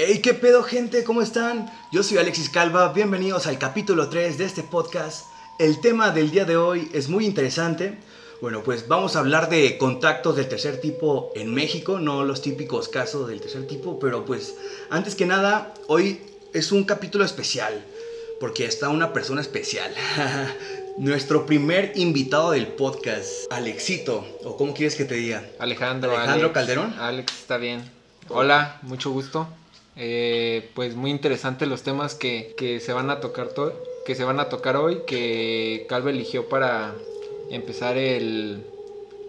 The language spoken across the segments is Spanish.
Hey, ¿qué pedo gente? ¿Cómo están? Yo soy Alexis Calva, bienvenidos al capítulo 3 de este podcast. El tema del día de hoy es muy interesante. Bueno, pues vamos a hablar de contactos del tercer tipo en México, no los típicos casos del tercer tipo, pero pues antes que nada, hoy es un capítulo especial, porque está una persona especial. Nuestro primer invitado del podcast, Alexito, o cómo quieres que te diga? Alejandro. Alejandro Alex. Calderón. Alex, está bien. Hola, mucho gusto. Eh, pues muy interesante los temas que, que se van a tocar to- que se van a tocar hoy, que Calva eligió para empezar el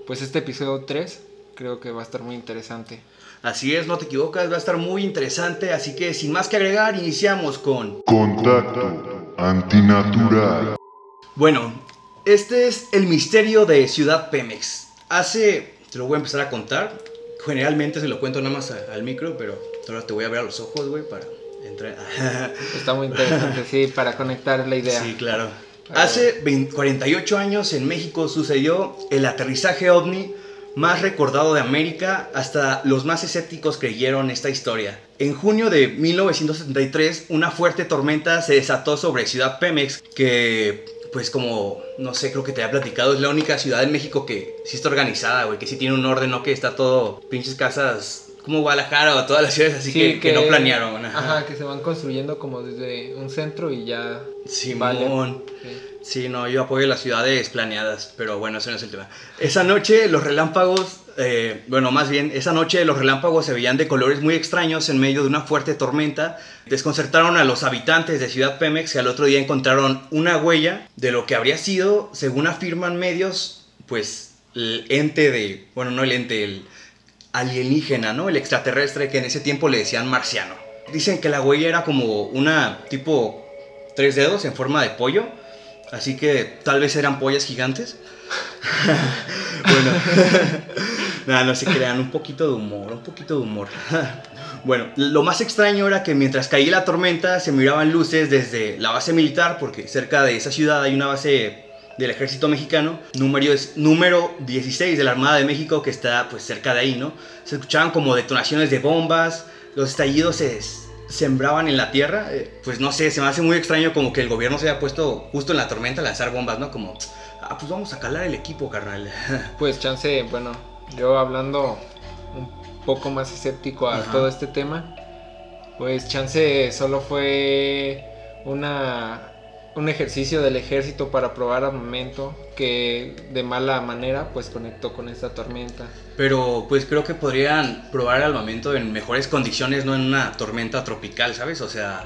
pues este episodio 3. Creo que va a estar muy interesante. Así es, no te equivocas, va a estar muy interesante, así que sin más que agregar, iniciamos con... Contacto antinatural. Bueno, este es el misterio de Ciudad Pemex. Hace, te lo voy a empezar a contar, generalmente se lo cuento nada más a- al micro, pero ahora te voy a ver a los ojos, güey, para entrar... Está muy interesante, sí, para conectar la idea. Sí, claro. Hace 20 48 años en México sucedió el aterrizaje ovni más recordado de América, hasta los más escépticos creyeron esta historia. En junio de 1973, una fuerte tormenta se desató sobre Ciudad Pemex, que pues como, no sé, creo que te había platicado, es la única ciudad en México que sí está organizada, güey, que sí tiene un orden, no que está todo pinches casas como Guadalajara o todas las ciudades así Sí, que, que no planearon. Ajá. que se van construyendo como desde un centro y ya. Simón. Sí. Sí, no, yo apoyo las ciudades planeadas, pero bueno, ese no es el tema. Esa noche los relámpagos, eh, bueno, más bien, esa noche los relámpagos se veían de colores muy extraños en medio de una fuerte tormenta. Desconcertaron a los habitantes de Ciudad Pemex que al otro día encontraron una huella de lo que habría sido, según afirman medios, pues el ente de, bueno, no el ente, el alienígena, ¿no? El extraterrestre que en ese tiempo le decían marciano. Dicen que la huella era como una tipo tres dedos en forma de pollo. Así que tal vez eran pollas gigantes. bueno, nada, no se crean, un poquito de humor, un poquito de humor. bueno, lo más extraño era que mientras caía la tormenta se miraban luces desde la base militar, porque cerca de esa ciudad hay una base del ejército mexicano, número, es, número 16 de la Armada de México que está pues cerca de ahí, ¿no? Se escuchaban como detonaciones de bombas, los estallidos se sembraban en la tierra, eh, pues no sé, se me hace muy extraño como que el gobierno se haya puesto justo en la tormenta a lanzar bombas, ¿no? Como, ah, pues vamos a calar el equipo, carnal. Pues chance, bueno, yo hablando un poco más escéptico a Ajá. todo este tema, pues chance solo fue una un ejercicio del ejército para probar armamento que de mala manera pues conectó con esta tormenta. Pero pues creo que podrían probar armamento en mejores condiciones, no en una tormenta tropical, ¿sabes? O sea,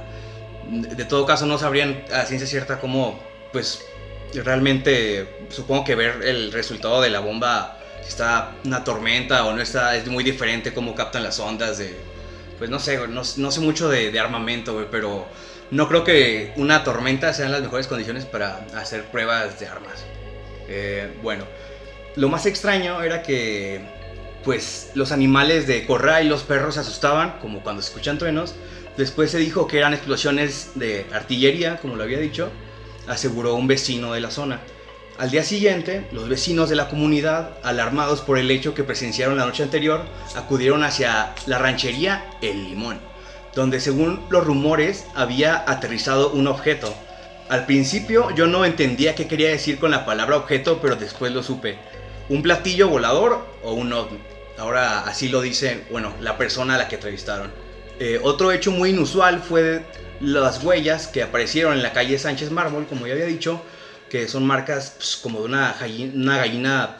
de todo caso no sabrían a ciencia cierta cómo, pues realmente supongo que ver el resultado de la bomba, si está una tormenta o no está, es muy diferente cómo captan las ondas de, pues no sé, no, no sé mucho de, de armamento, pero no creo que una tormenta sean las mejores condiciones para hacer pruebas de armas. Eh, bueno, lo más extraño era que pues los animales de corral y los perros se asustaban, como cuando se escuchan truenos. Después se dijo que eran explosiones de artillería, como lo había dicho, aseguró un vecino de la zona. Al día siguiente, los vecinos de la comunidad, alarmados por el hecho que presenciaron la noche anterior, acudieron hacia la ranchería El Limón, donde según los rumores había aterrizado un objeto. Al principio yo no entendía qué quería decir con la palabra objeto, pero después lo supe. ¿Un platillo volador o un ovni? Ahora así lo dice, bueno, la persona a la que entrevistaron. Eh, otro hecho muy inusual fue las huellas que aparecieron en la calle Sánchez Mármol, como ya había dicho, que son marcas pues, como de una gallina, una gallina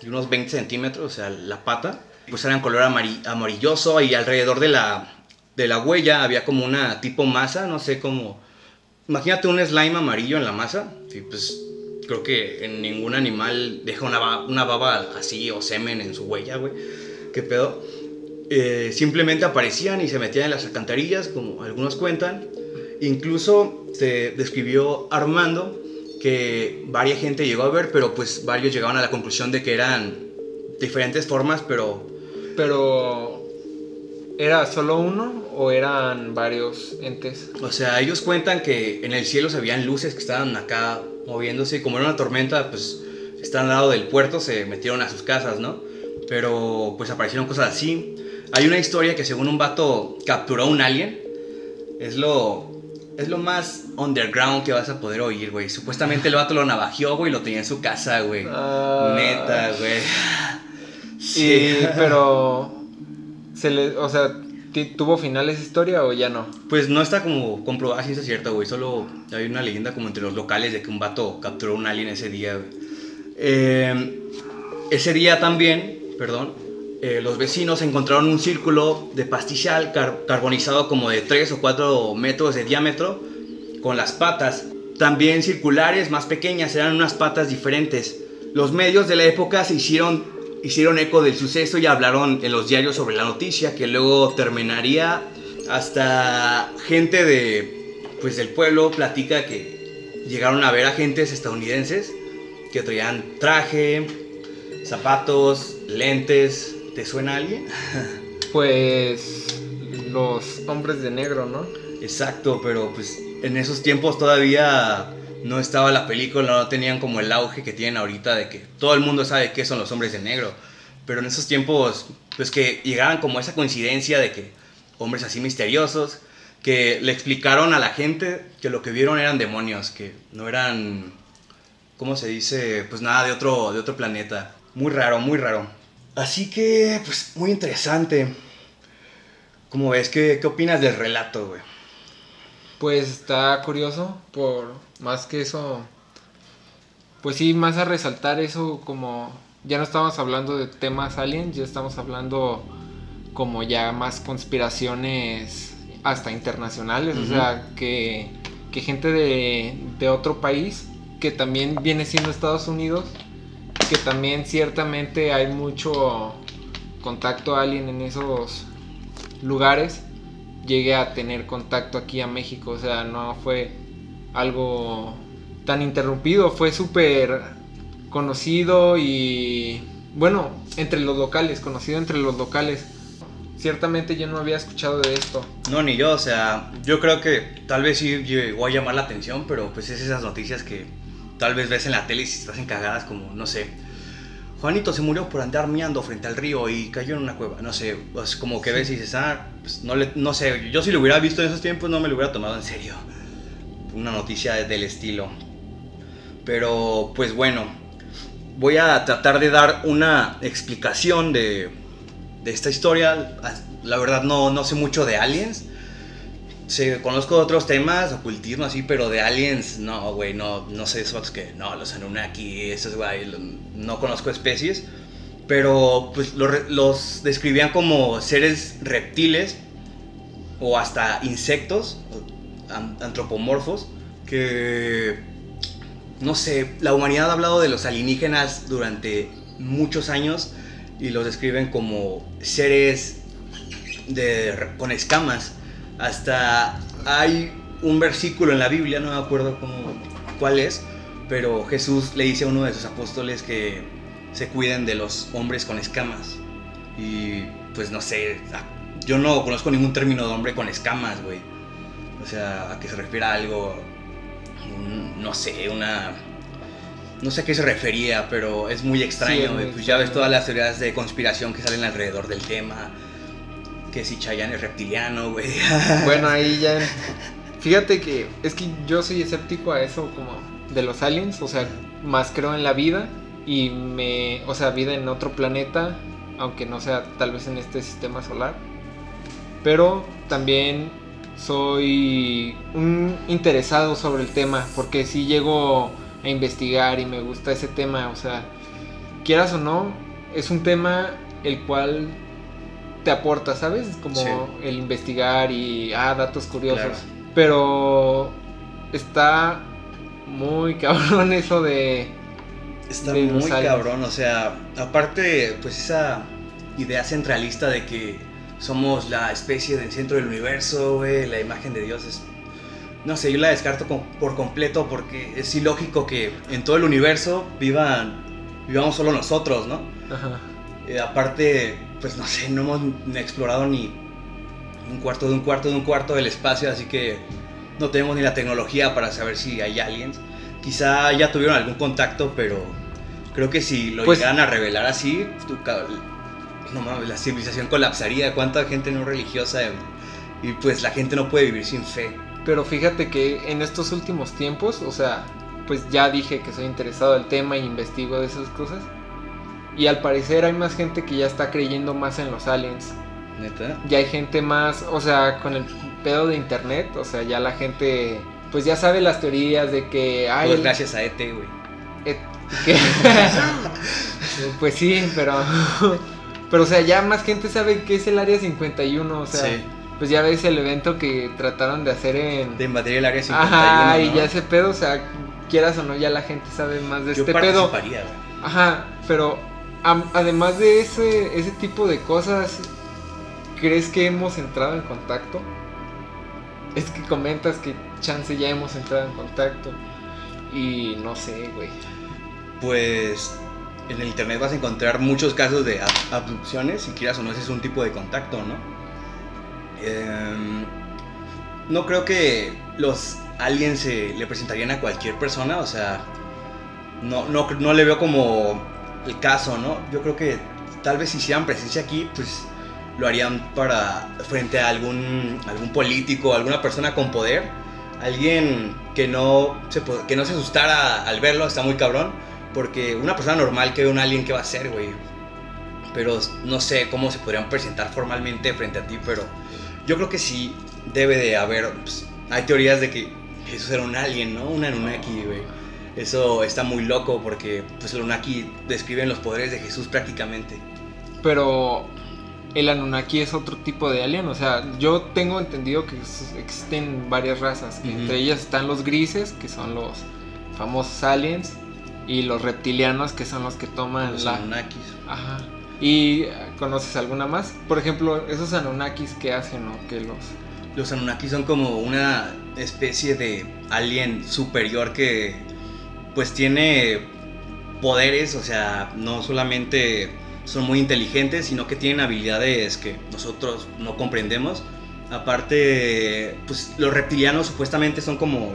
de unos 20 centímetros, o sea, la pata, pues eran color amari- amarilloso y alrededor de la, de la huella había como una tipo masa, no sé cómo... Imagínate un slime amarillo en la masa, y pues creo que ningún animal deja una, ba- una baba así o semen en su huella, güey. ¿Qué pedo? Eh, simplemente aparecían y se metían en las alcantarillas, como algunos cuentan. Incluso se describió Armando que varias gente llegó a ver, pero pues varios llegaban a la conclusión de que eran diferentes formas, pero Pero ¿era solo uno o eran varios entes? O sea, ellos cuentan que en el cielo se veían luces que estaban acá moviéndose y como era una tormenta, pues están al lado del puerto, se metieron a sus casas, ¿no? Pero pues aparecieron cosas así. Hay una historia que según un vato capturó un alien. Es lo, es lo más underground que vas a poder oír, güey. Supuestamente el vato lo navajeó, güey, y lo tenía en su casa, güey. Ah. Neta, güey. Sí, pero. Se le, o sea, ¿tuvo final esa historia o ya no? Pues no está como comprobada si es cierto, güey. Solo hay una leyenda como entre los locales de que un vato capturó un alien ese día. Eh, ese día también, perdón, eh, los vecinos encontraron un círculo de pastizal car- carbonizado como de 3 o 4 metros de diámetro con las patas. También circulares, más pequeñas, eran unas patas diferentes. Los medios de la época se hicieron, hicieron eco del suceso y hablaron en los diarios sobre la noticia, que luego terminaría hasta gente de, pues, del pueblo platica que llegaron a ver agentes estadounidenses que traían traje, zapatos, lentes. ¿Te suena a alguien? Pues. Los hombres de negro, ¿no? Exacto, pero pues en esos tiempos todavía no estaba la película, no tenían como el auge que tienen ahorita de que todo el mundo sabe qué son los hombres de negro. Pero en esos tiempos, pues que llegaban como esa coincidencia de que hombres así misteriosos, que le explicaron a la gente que lo que vieron eran demonios, que no eran, ¿cómo se dice? Pues nada de otro, de otro planeta. Muy raro, muy raro. Así que, pues muy interesante. ¿Cómo ves? ¿Qué, qué opinas del relato, güey? Pues está curioso, por más que eso, pues sí, más a resaltar eso como, ya no estamos hablando de temas aliens, ya estamos hablando como ya más conspiraciones hasta internacionales, o sea, que, que gente de, de otro país, que también viene siendo Estados Unidos, que también ciertamente hay mucho contacto alien en esos lugares, llegué a tener contacto aquí a México, o sea, no fue algo tan interrumpido, fue súper conocido y bueno, entre los locales, conocido entre los locales. Ciertamente yo no había escuchado de esto. No, ni yo, o sea, yo creo que tal vez sí llegó a llamar la atención, pero pues es esas noticias que tal vez ves en la tele y si estás encagadas como, no sé, Juanito se murió por andar miando frente al río y cayó en una cueva, no sé, pues como que ves y dices, ah, pues no, le, no sé, yo si lo hubiera visto en esos tiempos no me lo hubiera tomado en serio, una noticia del estilo. Pero pues bueno, voy a tratar de dar una explicación de, de esta historia. La verdad no, no sé mucho de aliens. Sí, conozco otros temas, ocultismo así, pero de aliens, no, güey, no, no sé esos que, no, los Anunnaki, esos, güey, no conozco especies, pero pues los, describían como seres reptiles o hasta insectos, an- antropomorfos, que, no sé, la humanidad ha hablado de los alienígenas durante muchos años y los describen como seres de, con escamas. Hasta hay un versículo en la Biblia, no me acuerdo cómo, cuál es, pero Jesús le dice a uno de sus apóstoles que se cuiden de los hombres con escamas. Y pues no sé, yo no conozco ningún término de hombre con escamas, güey. O sea, a qué se refiere a algo, no sé, una... No sé a qué se refería, pero es muy extraño. Sí, es muy güey. pues ya ves todas las teorías de conspiración que salen alrededor del tema. Que si Chayanne es reptiliano, güey. Bueno, ahí ya... Fíjate que es que yo soy escéptico a eso como de los aliens, o sea, más creo en la vida y me, o sea, vida en otro planeta, aunque no sea tal vez en este sistema solar. Pero también soy un interesado sobre el tema, porque si llego a investigar y me gusta ese tema, o sea, quieras o no, es un tema el cual te aporta, ¿sabes? Como Sí. el investigar y, ah, datos curiosos. Claro. Pero está muy cabrón eso de... Está de muy cabrón, o sea, aparte, pues esa idea centralista de que somos la especie del centro del universo, güey, la imagen de Dios es... No sé, yo la descarto con- por completo porque es ilógico que en todo el universo vivan, vivamos solo nosotros, ¿no? Ajá. Eh, aparte, pues no sé, no hemos explorado ni un cuarto de un cuarto de un cuarto del espacio, así que no tenemos ni la tecnología para saber si hay aliens. Quizá ya tuvieron algún contacto, pero creo que si lo Pues- llegaran a revelar así, tu no mames, la civilización colapsaría, cuánta gente no religiosa y, y pues la gente no puede vivir sin fe. Pero fíjate que en estos últimos tiempos, o sea, pues ya dije que soy interesado del tema e investigo de esas cosas. Y al parecer hay más gente que ya está creyendo más en los aliens. ¿Neta? Ya hay gente más, o sea, con el pedo de internet, o sea, ya la gente pues ya sabe las teorías de que hay Pues gracias a ET, güey. Que- pues sí, pero pero o sea, ya más gente sabe que es el área 51, o sea, Sí. pues ya ves el evento que trataron de hacer en De invadir el área 51. Ajá, y ¿no? ya ese pedo, o sea, quieras o no, ya la gente sabe más de Yo este pedo. Ajá, pero además de ese, ese tipo de cosas, ¿crees que hemos entrado en contacto? Es que comentas que chance ya hemos entrado en contacto. Y no sé, güey. Pues en el internet vas a encontrar muchos casos de ab- abducciones, si quieras o no, ese es un tipo de contacto, ¿no? Em, no creo que los aliens se le presentarían a cualquier persona, o sea, no, no, no le veo como el caso, ¿no? Yo creo que tal vez si hicieran presencia aquí, pues lo harían para frente a algún, algún político, alguna persona con poder, alguien que no, se, que no se asustara al verlo, está muy cabrón, porque una persona normal que ve un alien, ¿qué va a hacer, güey? Pero no sé cómo se podrían presentar formalmente frente a ti, pero yo creo que sí debe de haber, pues, hay teorías de que Jesús era un alien, ¿no? Un Anunnaki, güey. Eso está muy loco porque pues el Anunnaki describen los poderes de Jesús prácticamente. Pero el Anunnaki es otro tipo de alien. O sea, yo tengo entendido que existen varias razas. Ujú. Entre ellas están los grises, que son los famosos aliens. Y los reptilianos, que son los que toman Los la... Anunnakis. Ajá. ¿Y conoces alguna más? Por ejemplo, esos Anunnakis que hacen, ¿no? Que los... Los Anunnaki son como una especie de alien superior que pues tiene poderes, o sea, no solamente son muy inteligentes, sino que tienen habilidades que nosotros no comprendemos. Aparte, pues los reptilianos supuestamente son como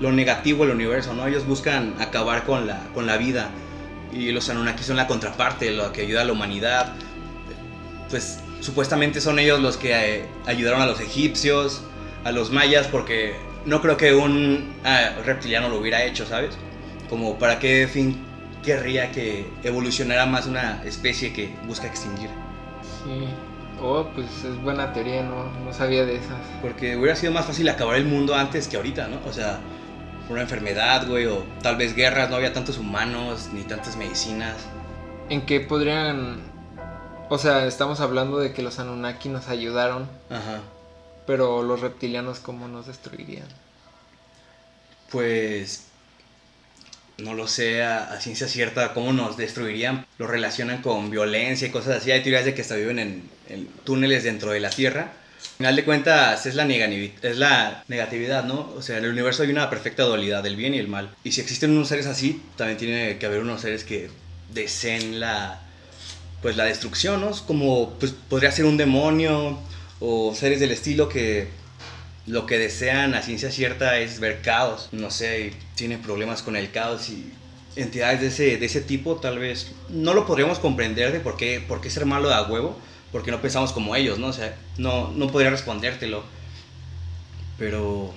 lo negativo del universo, ¿no? Ellos buscan acabar con la, con la vida y los Anunnaki son la contraparte, lo que ayuda a la humanidad. Pues supuestamente son ellos los que eh, ayudaron a los egipcios, a los mayas, porque no creo que un ah, reptiliano lo hubiera hecho, ¿sabes? Como para qué fin querría que evolucionara más una especie que busca extinguir. Sí. Oh, pues es buena teoría, no, no sabía de esas. Porque hubiera sido más fácil acabar el mundo antes que ahorita, ¿no? O sea, por una enfermedad, güey, o tal vez guerras, no había tantos humanos ni tantas medicinas. ¿En qué podrían... O sea, estamos hablando de que los Anunnaki nos ayudaron, Ajá. pero los reptilianos cómo nos destruirían. Pues no lo sé a, ciencia cierta cómo nos destruirían. Lo relacionan con violencia y cosas así. Hay teorías de que hasta viven en, en túneles dentro de la Tierra. Al final de cuentas es la, es la negatividad, ¿no? O sea, en el universo hay una perfecta dualidad del bien y el mal. Y si existen unos seres así, también tiene que haber unos seres que deseen la, pues, la destrucción, ¿no? Como pues, podría ser un demonio o seres del estilo que lo que desean a ciencia cierta es ver caos. No sé, tiene problemas con el caos y entidades de ese, de ese tipo tal vez no lo podríamos comprender de por qué, por qué ser malo a huevo, porque no pensamos como ellos, ¿no? O sea, no, no podría respondértelo. Pero...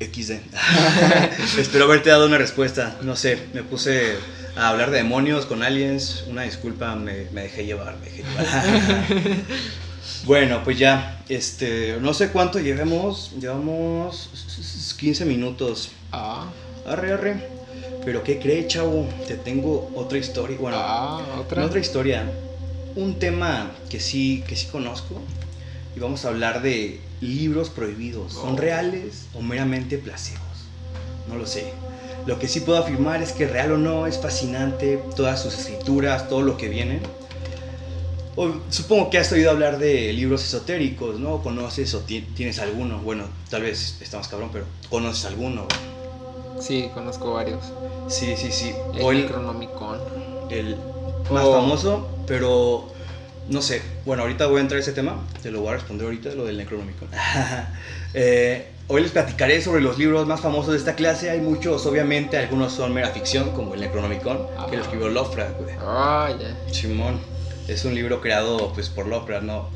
XD. Espero haberte dado una respuesta. No sé, me puse a hablar de demonios con aliens. Una disculpa, me, me dejé llevar, me dejé llevar. Bueno, pues ya, este, no sé cuánto llevemos, llevamos 15 minutos. Ah, Arre, arre. Pero ¿qué cree, chavo? Te tengo otra historia, bueno, ah, otra. no otra historia, un tema que sí, que sí conozco. Y vamos a hablar de libros prohibidos. ¿Son Oh. reales o meramente placebos? No lo sé. Lo que sí puedo afirmar es que real o no es fascinante todas sus escrituras, todo lo que viene. O- supongo que has oído hablar de libros esotéricos, ¿no? ¿Conoces o ti- tienes alguno? Bueno, tal vez estamos cabrón, pero ¿conoces alguno? Sí, conozco varios. Sí, sí, sí. El O el, Necronomicon. el más Oh. famoso, pero no sé. Bueno, ahorita voy a entrar a ese tema. Te lo voy a responder ahorita, lo del Necronomicon. Eh, hoy les platicaré sobre los libros más famosos de esta clase. Hay muchos, obviamente, algunos son mera ficción, como el Necronomicon, que lo escribió Lovecraft, güey. Ah, ya. Simón. Es un libro creado pues por Lovecraft, no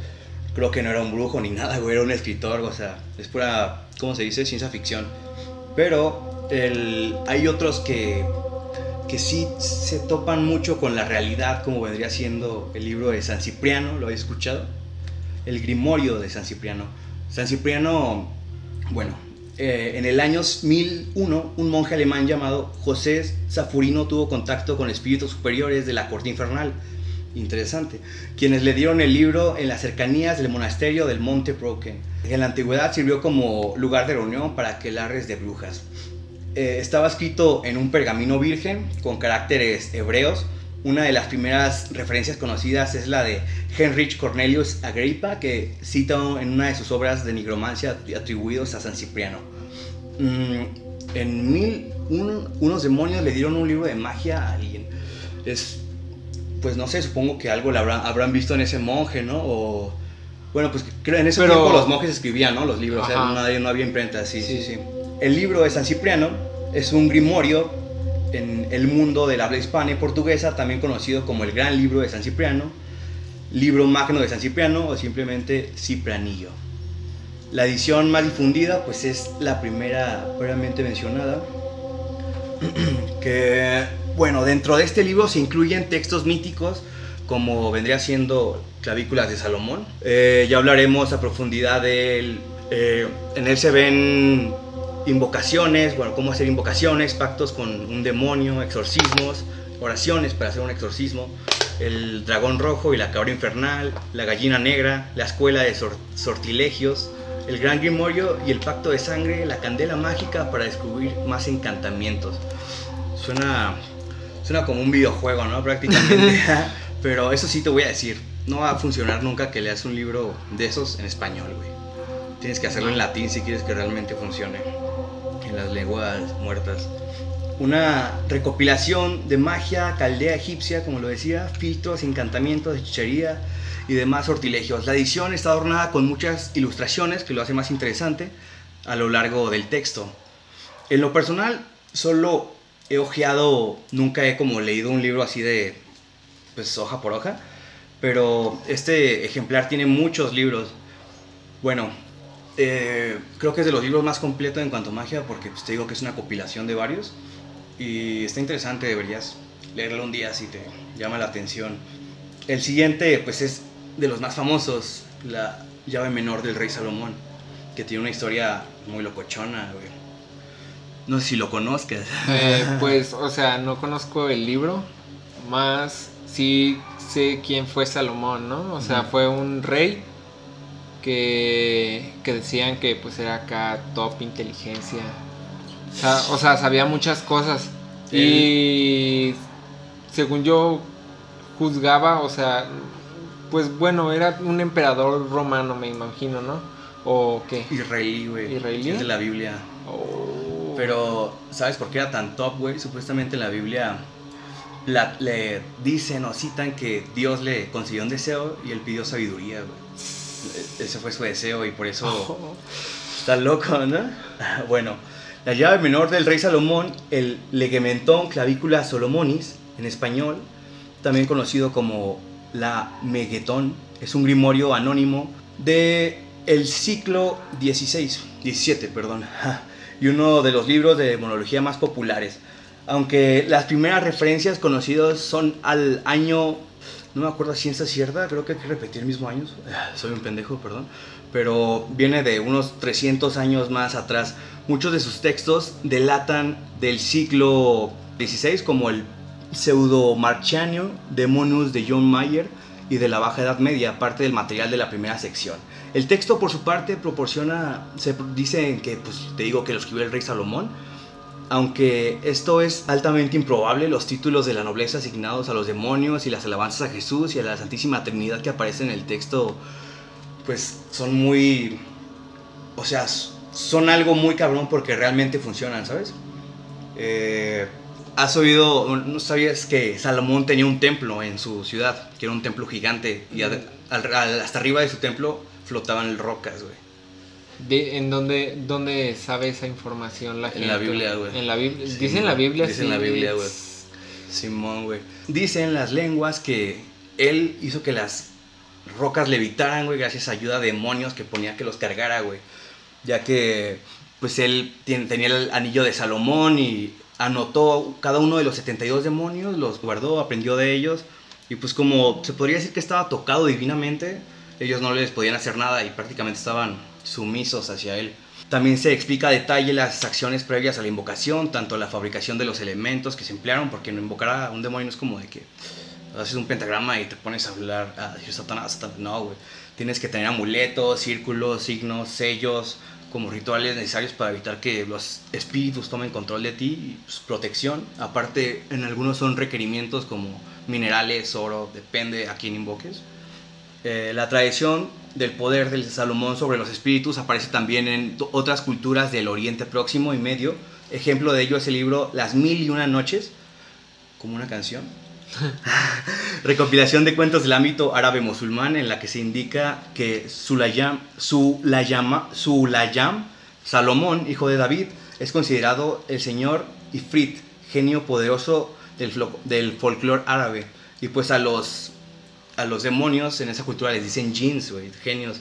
creo que no era un brujo ni nada, güey, era un escritor, o sea, es pura, ¿cómo se dice? Ciencia ficción. Pero el, hay otros que, que sí se topan mucho con la realidad, como vendría siendo el libro de San Cipriano, ¿lo habéis escuchado? El Grimorio de San Cipriano. San Cipriano, bueno, eh, en el año 1001, un monje alemán llamado José Zafurino tuvo contacto con espíritus superiores de la corte infernal interesante, quienes le dieron el libro en las cercanías del monasterio del Monte Broken. En la antigüedad sirvió como lugar de reunión para aquelarres de brujas. Eh, estaba escrito en un pergamino virgen con caracteres hebreos. Una de las primeras referencias conocidas es la de Heinrich Cornelius Agrippa, que cita en una de sus obras de nigromancia atribuidos a San Cipriano. Mm, en mil, unos demonios le dieron un libro de magia a alguien. Es pues no sé, supongo que algo le habrán, habrán visto en ese monje, ¿no? O, bueno, pues creo en ese tiempo los monjes escribían, ¿no? Los libros, no, no, había imprenta, sí, sí, sí, El libro de San Cipriano es un grimorio en el mundo del habla hispana y portuguesa, también conocido como el Gran Libro de San Cipriano, Libro Magno de San Cipriano o simplemente Ciprianillo. La edición más difundida pues es la primera previamente mencionada, que bueno, dentro de este libro se incluyen textos míticos como vendría siendo Clavículas de Salomón. Eh, ya hablaremos a profundidad de él. Eh, en él se ven invocaciones, bueno, cómo hacer invocaciones, pactos con un demonio, exorcismos, oraciones para hacer un exorcismo, el dragón rojo y la cabra infernal, la gallina negra, la escuela de sortilegios, el gran grimorio y el pacto de sangre, la candela mágica para descubrir más encantamientos. Suena Suena como un videojuego, ¿no? Prácticamente. Pero eso sí te voy a decir, no va a funcionar nunca que leas un libro de esos en español, güey. Tienes que hacerlo en latín si quieres que realmente funcione. En las lenguas muertas. Una recopilación de magia, caldea egipcia, como lo decía, filtros, encantamientos, hechicería y demás sortilegios. La edición está adornada con muchas ilustraciones que lo hace más interesante a lo largo del texto. En lo personal, solo he ojeado, nunca he como leído un libro así de, pues hoja por hoja, pero este ejemplar tiene muchos libros. Bueno, eh, creo que es de los libros más completos en cuanto a magia, porque pues, te digo que es una compilación de varios, y está interesante, deberías leerlo un día si te llama la atención. El siguiente, pues es de los más famosos, la llave menor del rey Salomón, que tiene una historia muy locochona, güey. No sé si lo conozcas. Eh, pues, o sea, no conozco el libro, más sí sé quién fue Salomón, ¿no? O sea, fue un rey que, que decían que pues era acá top inteligencia. O sea, sabía muchas cosas. Y según yo juzgaba, o sea, pues bueno, era un emperador romano, me imagino, ¿no? ¿O qué? Israelí, güey. Israelí. De la Biblia. Oh. Pero, ¿sabes por qué era tan top, güey? Supuestamente en la Biblia le dicen o citan que Dios le consiguió un deseo y él pidió sabiduría, güey. E-, ese fue su deseo y por eso oh. está loco, ¿no? bueno, la llave menor del rey Salomón, el legementón clavícula Solomonis, en español, también conocido como la Meguetón, es un grimorio anónimo de el ciclo 16, 17, perdón y uno de los libros de demonología más populares. Aunque las primeras referencias conocidas son al año, no me acuerdo si es cierta, creo que hay que repetir el mismo año, soy un pendejo, perdón, pero viene de unos 300 años más atrás. Muchos de sus textos delatan del siglo XVI, como el pseudo Marcianio Demonus de John Mayer y de la Baja Edad Media, parte del material de la primera sección. El texto, por su parte, proporciona, se dice que, pues te digo que lo escribió el rey Salomón, aunque esto es altamente improbable, los títulos de la nobleza asignados a los demonios y las alabanzas a Jesús y a la Santísima Trinidad que aparecen en el texto, pues son muy, o sea, son algo muy cabrón porque realmente funcionan, ¿sabes? Eh, ¿Has oído, no sabías que Salomón tenía un templo en su ciudad, que era un templo gigante, y hasta arriba de su templo flotaban rocas, güey. ¿En dónde, dónde sabe esa información la gente? En la Biblia, güey. En la Biblia. Dice en la Biblia, Dice en la Biblia, güey. Simón, güey. Dicen las lenguas que él hizo que las rocas levitaran, güey, gracias a ayuda de demonios que ponía que los cargara, güey. Ya que, pues él tenía el anillo de Salomón y anotó cada uno de los 72 demonios, los guardó, aprendió de ellos. Y pues como se podría decir que estaba tocado divinamente, ellos no les podían hacer nada y prácticamente estaban sumisos hacia él. También se explica a detalle las acciones previas a la invocación, tanto la fabricación de los elementos que se emplearon, porque no invocar a un demonio no es como de que haces un pentagrama y te pones a hablar, a decir Satanás, Satanás. No, güey. Tienes que tener amuletos, círculos, signos, sellos, como rituales necesarios para evitar que los espíritus tomen control de ti pues, protección. Aparte, en algunos son requerimientos como minerales, oro, depende a quién invoques. Eh, la tradición del poder del Salomón sobre los espíritus aparece también en otras culturas del Oriente Próximo y Medio. Ejemplo de ello es el libro Las Mil y Una Noches, como una canción. Recopilación de cuentos del ámbito árabe musulmán en la que se indica que Sulayam, Sulayam, Sulayam Salomón, hijo de David, es considerado el señor Ifrit, genio poderoso del, del folclore árabe. Y pues a los a los demonios en esa cultura les dicen jeans, güey, genios.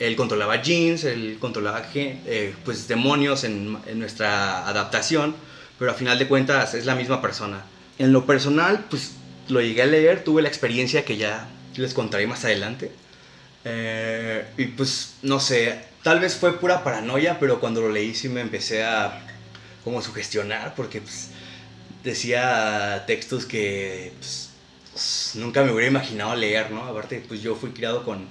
Él controlaba jeans, él controlaba eh, pues demonios en, en, nuestra adaptación, pero a final de cuentas es la misma persona. En lo personal, pues lo llegué a leer, tuve la experiencia que ya les contaré más adelante. Eh, y pues no sé, tal vez fue pura paranoia, pero cuando lo leí sí me empecé a como sugestionar, porque pues, decía textos que pues, nunca me hubiera imaginado leer, ¿no? Aparte, pues yo fui criado con,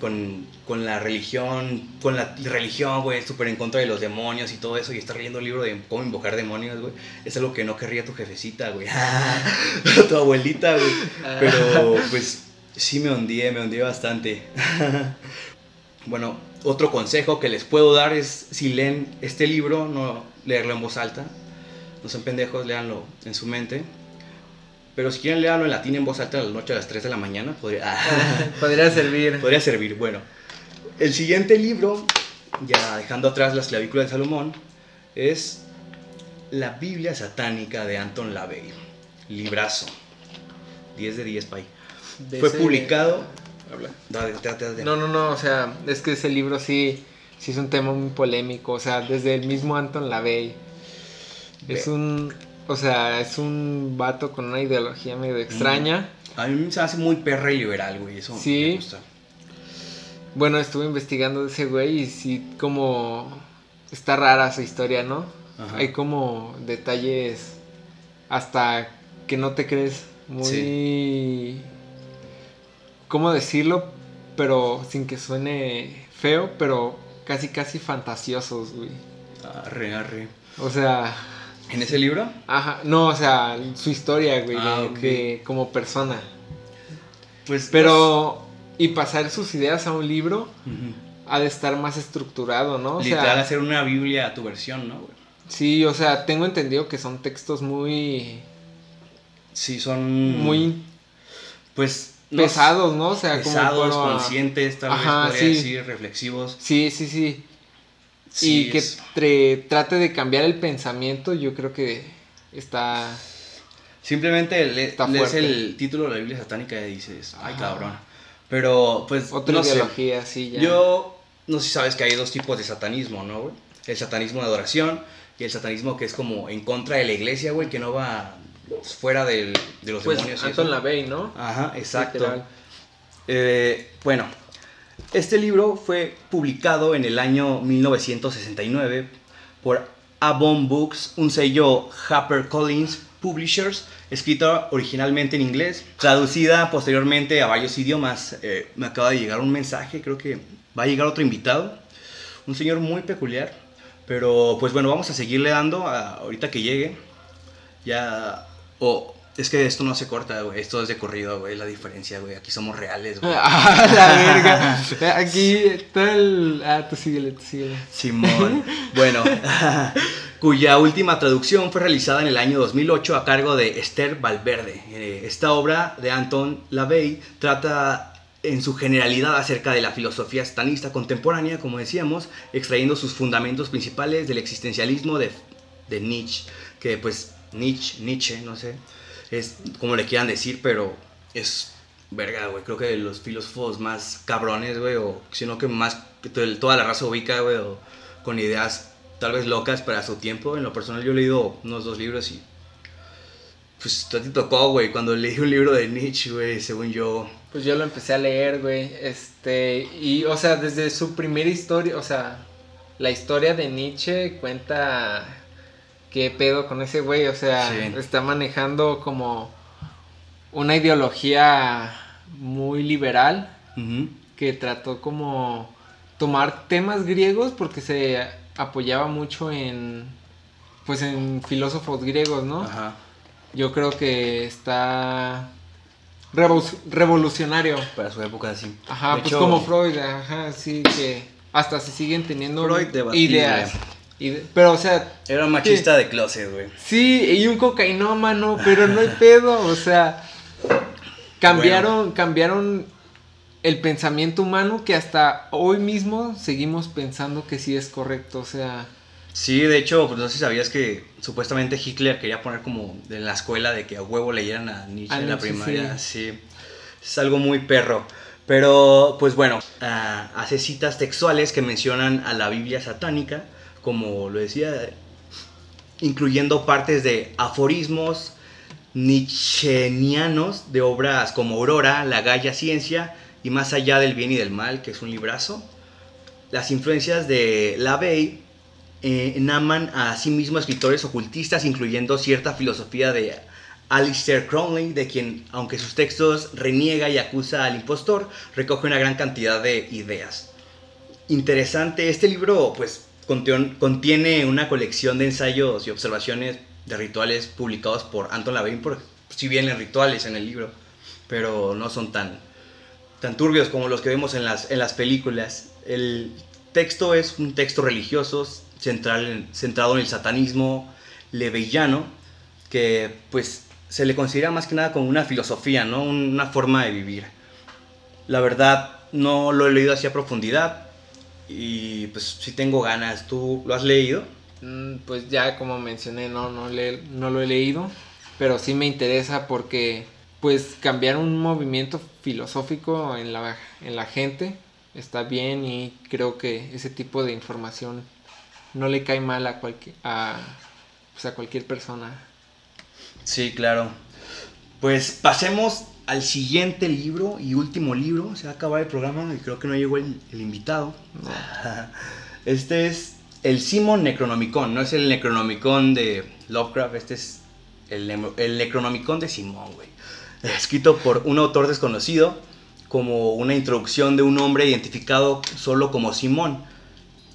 con, con la religión, con la religión, güey, súper en contra de los demonios y todo eso, y estar leyendo un libro de cómo invocar demonios, güey, es algo que no querría tu jefecita, güey, tu abuelita, güey, pero pues sí me hundí, me hundí bastante. bueno, otro consejo que les puedo dar es, si leen este libro, no leerlo en voz alta, no sean pendejos, léanlo en su mente pero si quieren leerlo en latín en voz alta a la noche a las 3 de la mañana, podría, podría servir. Podría servir. Bueno, el siguiente libro, ya dejando atrás las clavículas de Salomón, es La Biblia Satánica de Anton LaVey. Librazo. 10 de 10, pay. Fue publicado. Habla. No, no, no, o sea, es que ese libro sí, sí es un tema muy polémico. O sea, desde el mismo Anton LaVey. Es un o sea, es un vato con una ideología medio extraña. A mí se hace muy perra y liberal, güey. Eso sí. me gusta. Bueno, estuve investigando de ese güey y sí, como. Está rara su historia, ¿no? Hay como detalles hasta que no te crees muy. ¿Cómo decirlo? Pero sin que suene feo, pero casi, casi fantasiosos, güey. Arre, arre. O sea. ¿En ese libro? Ajá, no, o sea, su historia, güey, ah, como persona. Pues. Pero. Y pasar sus ideas a un libro ha de estar más estructurado, ¿no? O Literal, hacer una Biblia a tu versión, ¿no, güey? Sí, o sea, tengo entendido que son textos muy. Sí, son. Muy. Pues. Pesados, ¿no? O sea, pesados, conscientes, tal vez podría decir, reflexivos. Sí, sí, sí y que trate de cambiar el pensamiento, yo creo que está... Simplemente lees el título de la Biblia satánica y dices, ay cabrón. Pero pues... Otra ideología, sí, ya. Yo no sé si sabes que hay dos tipos de satanismo, ¿no, güey? El satanismo de adoración y el satanismo que es como en contra de la iglesia, güey, que no va fuera de los pues, demonios. Anton LaVey, ¿no? Ajá, exacto. Eh, bueno, este libro fue publicado en el año 1969 por Avon Books, un sello HarperCollins Publishers, escrita originalmente en inglés, traducida posteriormente a varios idiomas. Eh, me acaba de llegar un mensaje, creo que va a llegar otro invitado, un señor muy peculiar, pero pues bueno, vamos a seguirle dando ahorita que llegue. Ya, o es que esto no se corta, güey. Esto es de corrido, güey. La diferencia, güey. Aquí somos reales, güey. Ah, la verga. Aquí está el. Ah, tú síguele, tú síguele. Simón. bueno, cuya última traducción fue realizada en el año 2008 a cargo de Esther Valverde. Eh, esta obra de Anton LaVey trata en su generalidad acerca de la filosofía satanista contemporánea, como decíamos, extrayendo sus fundamentos principales del existencialismo de, de Nietzsche, que pues Nietzsche, Nietzsche, no sé, es como le quieran decir, pero es, verga, güey, creo que de los filósofos más cabrones, güey, o sino que más toda la raza ubica, güey, con ideas tal vez locas para su tiempo. En lo personal yo he leído unos dos libros y... Pues a ti tocó, güey, cuando leí un libro de Nietzsche, güey, según yo... Pues yo lo empecé a leer, güey. Este, y, o sea, desde su primera historia, o sea, la historia de Nietzsche cuenta qué pedo con ese güey. O sea, Sí. está manejando como una ideología muy liberal que trató como tomar temas griegos porque se apoyaba mucho en, pues, en filósofos griegos, ¿no? Ajá. Yo creo que está revo- revolucionario. Para su época, sí. Ajá, De pues hecho, como Freud, ajá, sí, que hasta se siguen teniendo Freud ideas. Pero, o sea, Era un machista de closet, güey. sí, y un cocainómano, pero no hay pedo, o sea, cambiaron, cambiaron el pensamiento humano que hasta hoy mismo seguimos pensando que sí es correcto, o sea, Sí, de hecho, pues no sé si sabías que supuestamente Hitler quería poner como en la escuela de que a huevo leyeran a Nietzsche en la primaria. Sí. Es algo muy perro. Pero, pues bueno, ah, hace citas textuales que mencionan a la Biblia satánica, como lo decía, incluyendo partes de aforismos nietzscheanos de obras como Aurora, La Galla Ciencia y Más allá del bien y del mal, que es un librazo. Las influencias de LaVey eh, enaman a sí mismo escritores ocultistas, incluyendo cierta filosofía de Alistair Crowley, de quien, aunque sus textos reniega y acusa al impostor, recoge una gran cantidad de ideas. Interesante, este libro pues contiene, una colección de ensayos y observaciones de rituales publicados por Anton LaVey, por, si bien en rituales en el libro, pero no son tan, tan turbios como los que vemos en las, en las películas. El texto es un texto religioso central en- centrado en el satanismo leveyano, que pues se le considera más que nada como una filosofía, ¿no? Una forma de vivir. La verdad, no lo he leído así a profundidad y pues si tengo ganas. ¿Tú lo has leído? mm, pues ya como mencioné, no, no, le- no lo he leído, pero sí me interesa porque pues cambiar un movimiento filosófico en la, en la gente está bien y creo que ese tipo de información no le cae mal a, cualquier a, pues, a cualquier persona. Sí, claro. Pues pasemos al siguiente libro y último libro. Se va a acabar el programa y creo que no llegó el, el invitado. Este es el Simon Necronomicon. No es el Necronomicon de Lovecraft. Este es el, el Necronomicon de Simón, güey. Escrito por un autor desconocido como una introducción de un hombre identificado solo como Simón.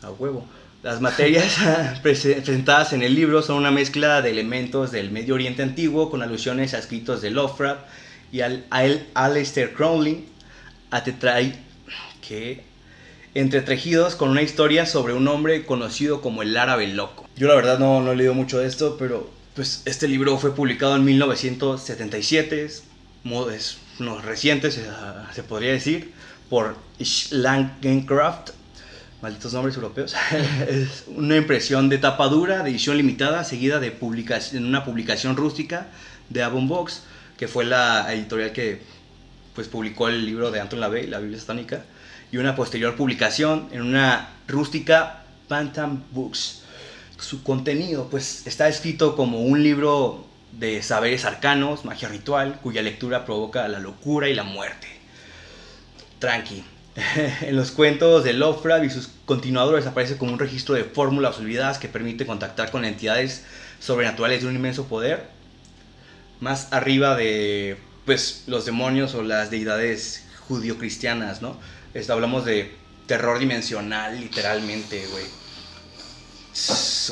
A huevo. Las materias prese- presentadas en el libro son una mezcla de elementos del Medio Oriente antiguo con alusiones a escritos de Lovecraft y al, a el Aleister Crowley, a Tetrai, que entretejidos con una historia sobre un hombre conocido como el árabe loco. Yo la verdad no, no he leído mucho de esto, pero pues este libro fue publicado en 1977, es, mo- es no, reciente se, podría decir, por Schlangencraft, malditos nombres europeos, es una impresión de tapa dura, de edición limitada, seguida de publicación, una publicación rústica de Avon Box, que fue la editorial que pues publicó el libro de Anton LaVey, La Biblia Satánica, y una posterior publicación en una rústica Bantam Books. Su contenido pues está escrito como un libro de saberes arcanos, magia ritual, cuya lectura provoca la locura y la muerte. Tranqui. en los cuentos de Lovecraft y sus continuadores aparece como un registro de fórmulas olvidadas que permite contactar con entidades sobrenaturales de un inmenso poder. Más arriba de pues los demonios o las deidades judio-cristianas, ¿no? Esto, hablamos de terror dimensional, literalmente, güey.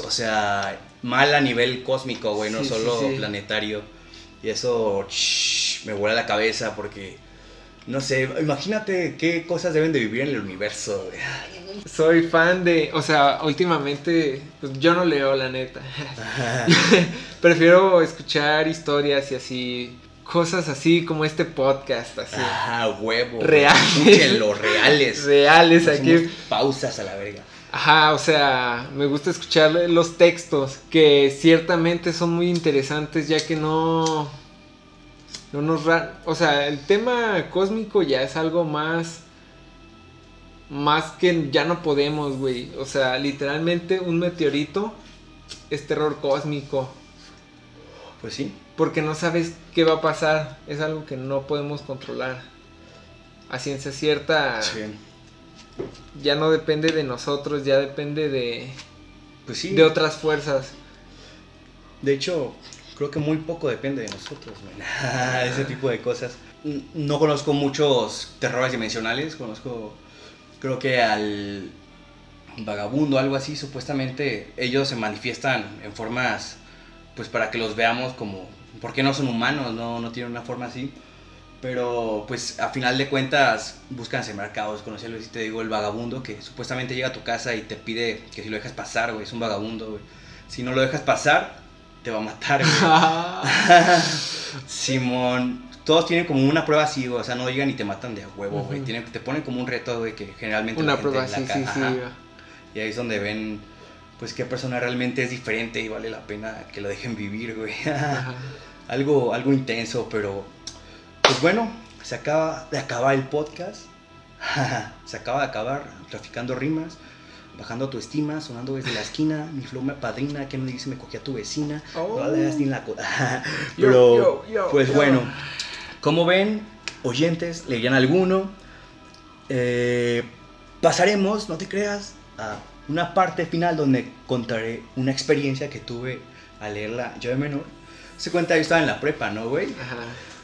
O sea, mal a nivel cósmico, güey, no sí, solo sí. planetario. Y eso shh, me vuela la cabeza porque, no sé, imagínate qué cosas deben de vivir en el universo, güey. Soy fan de, o sea, últimamente, pues yo no leo la neta. Prefiero escuchar historias y así, cosas así como este podcast, así. Ah, huevo. Reales. Escúchenlo, reales. Reales aquí. pausas a la verga. Ajá, o sea, me gusta escuchar los textos que ciertamente son muy interesantes ya que no No nos o sea, el tema cósmico ya es algo más más que ya no podemos, güey. O sea, literalmente un meteorito es terror cósmico, Pues sí. porque no sabes qué va a pasar, es algo que no podemos controlar. A ciencia cierta Sí. ya no depende de nosotros, ya depende de Pues sí. de otras fuerzas. De hecho, creo que muy poco depende de nosotros, man. Ese tipo de cosas. No conozco muchos terrores dimensionales, conozco, creo que al vagabundo, algo así, supuestamente ellos se manifiestan en formas, pues para que los veamos como, porque no son humanos, no, no tienen una forma así. Pero pues a final de cuentas buscan sembrar caos, conocí algo así, te digo, el vagabundo que supuestamente llega a tu casa y te pide que si lo dejas pasar, güey, es un vagabundo, güey. Si no lo dejas pasar, te va a matar, güey. Simón, todos tienen como una prueba así, o sea, no llegan y te matan de huevo, güey. Te ponen como un reto, güey, que generalmente Una la gente prueba, la sí, ca- sí, sí. Y ahí es donde ven, pues, qué persona realmente es diferente y vale la pena que lo dejen vivir, güey. Algo, algo intenso, pero, pues bueno, se acaba de acabar el podcast. se acaba de acabar traficando rimas. Bajando tu estima, sonando desde la esquina, mi flow me padrina, que me dice me cogí a tu vecina, Oh. no le das ni la co- Yo, Pero, yo, yo, pues yo. bueno, como ven, oyentes, leían alguno, eh, pasaremos, no te creas, a una parte final donde contaré una experiencia que tuve al leerla yo de menor. Se cuenta, yo estaba en la prepa, ¿no, güey? Ajá.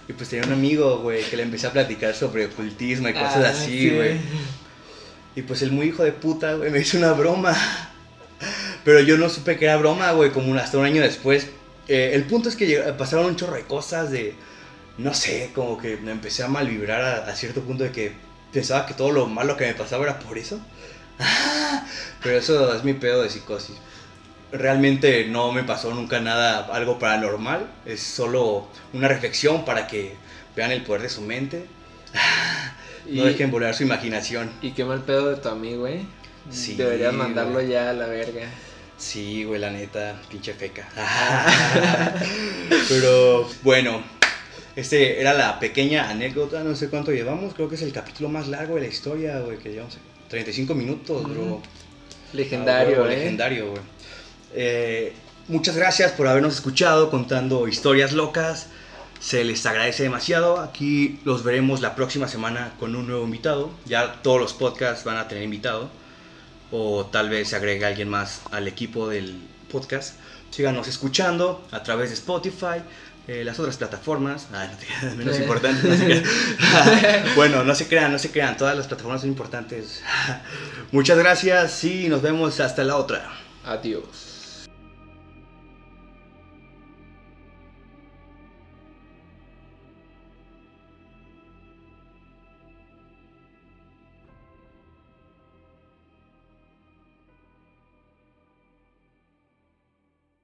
Y pues tenía un amigo, güey, que le empecé a platicar sobre ocultismo y cosas Ah, así, sí. güey. Y pues el muy hijo de puta, güey, me hizo una broma. Pero yo no supe que era broma, güey, como hasta un año después. Eh, el punto es que pasaron un chorro de cosas de, no sé, como que me empecé a mal vibrar a, a cierto punto de que pensaba que todo lo malo que me pasaba era por eso. Pero eso es mi pedo de psicosis. Realmente no me pasó nunca nada, algo paranormal. Es solo una reflexión para que vean el poder de su mente. Y, No dejen volar su imaginación. y qué mal pedo de tu amigo, güey. Sí, Deberías mandarlo ya a la verga. Sí, güey, la neta, pinche feca. Pero bueno, este era la pequeña anécdota, no sé cuánto llevamos, creo que es el capítulo más largo de la historia, güey, que llevamos 35 minutos, bro. Ah, Legendario, huevo, eh. Legendario, güey. Eh, muchas gracias por habernos escuchado contando historias locas. Se les agradece demasiado. Aquí los veremos la próxima semana con un nuevo invitado. Ya todos los podcasts van a tener invitado. O tal vez se agregue alguien más al equipo del podcast. Síganos escuchando a través de Spotify, eh, las otras plataformas. Ah, no te menos importante. no se bueno, no se crean, no se crean. Todas las plataformas son importantes. Muchas gracias y nos vemos hasta la otra. Adiós.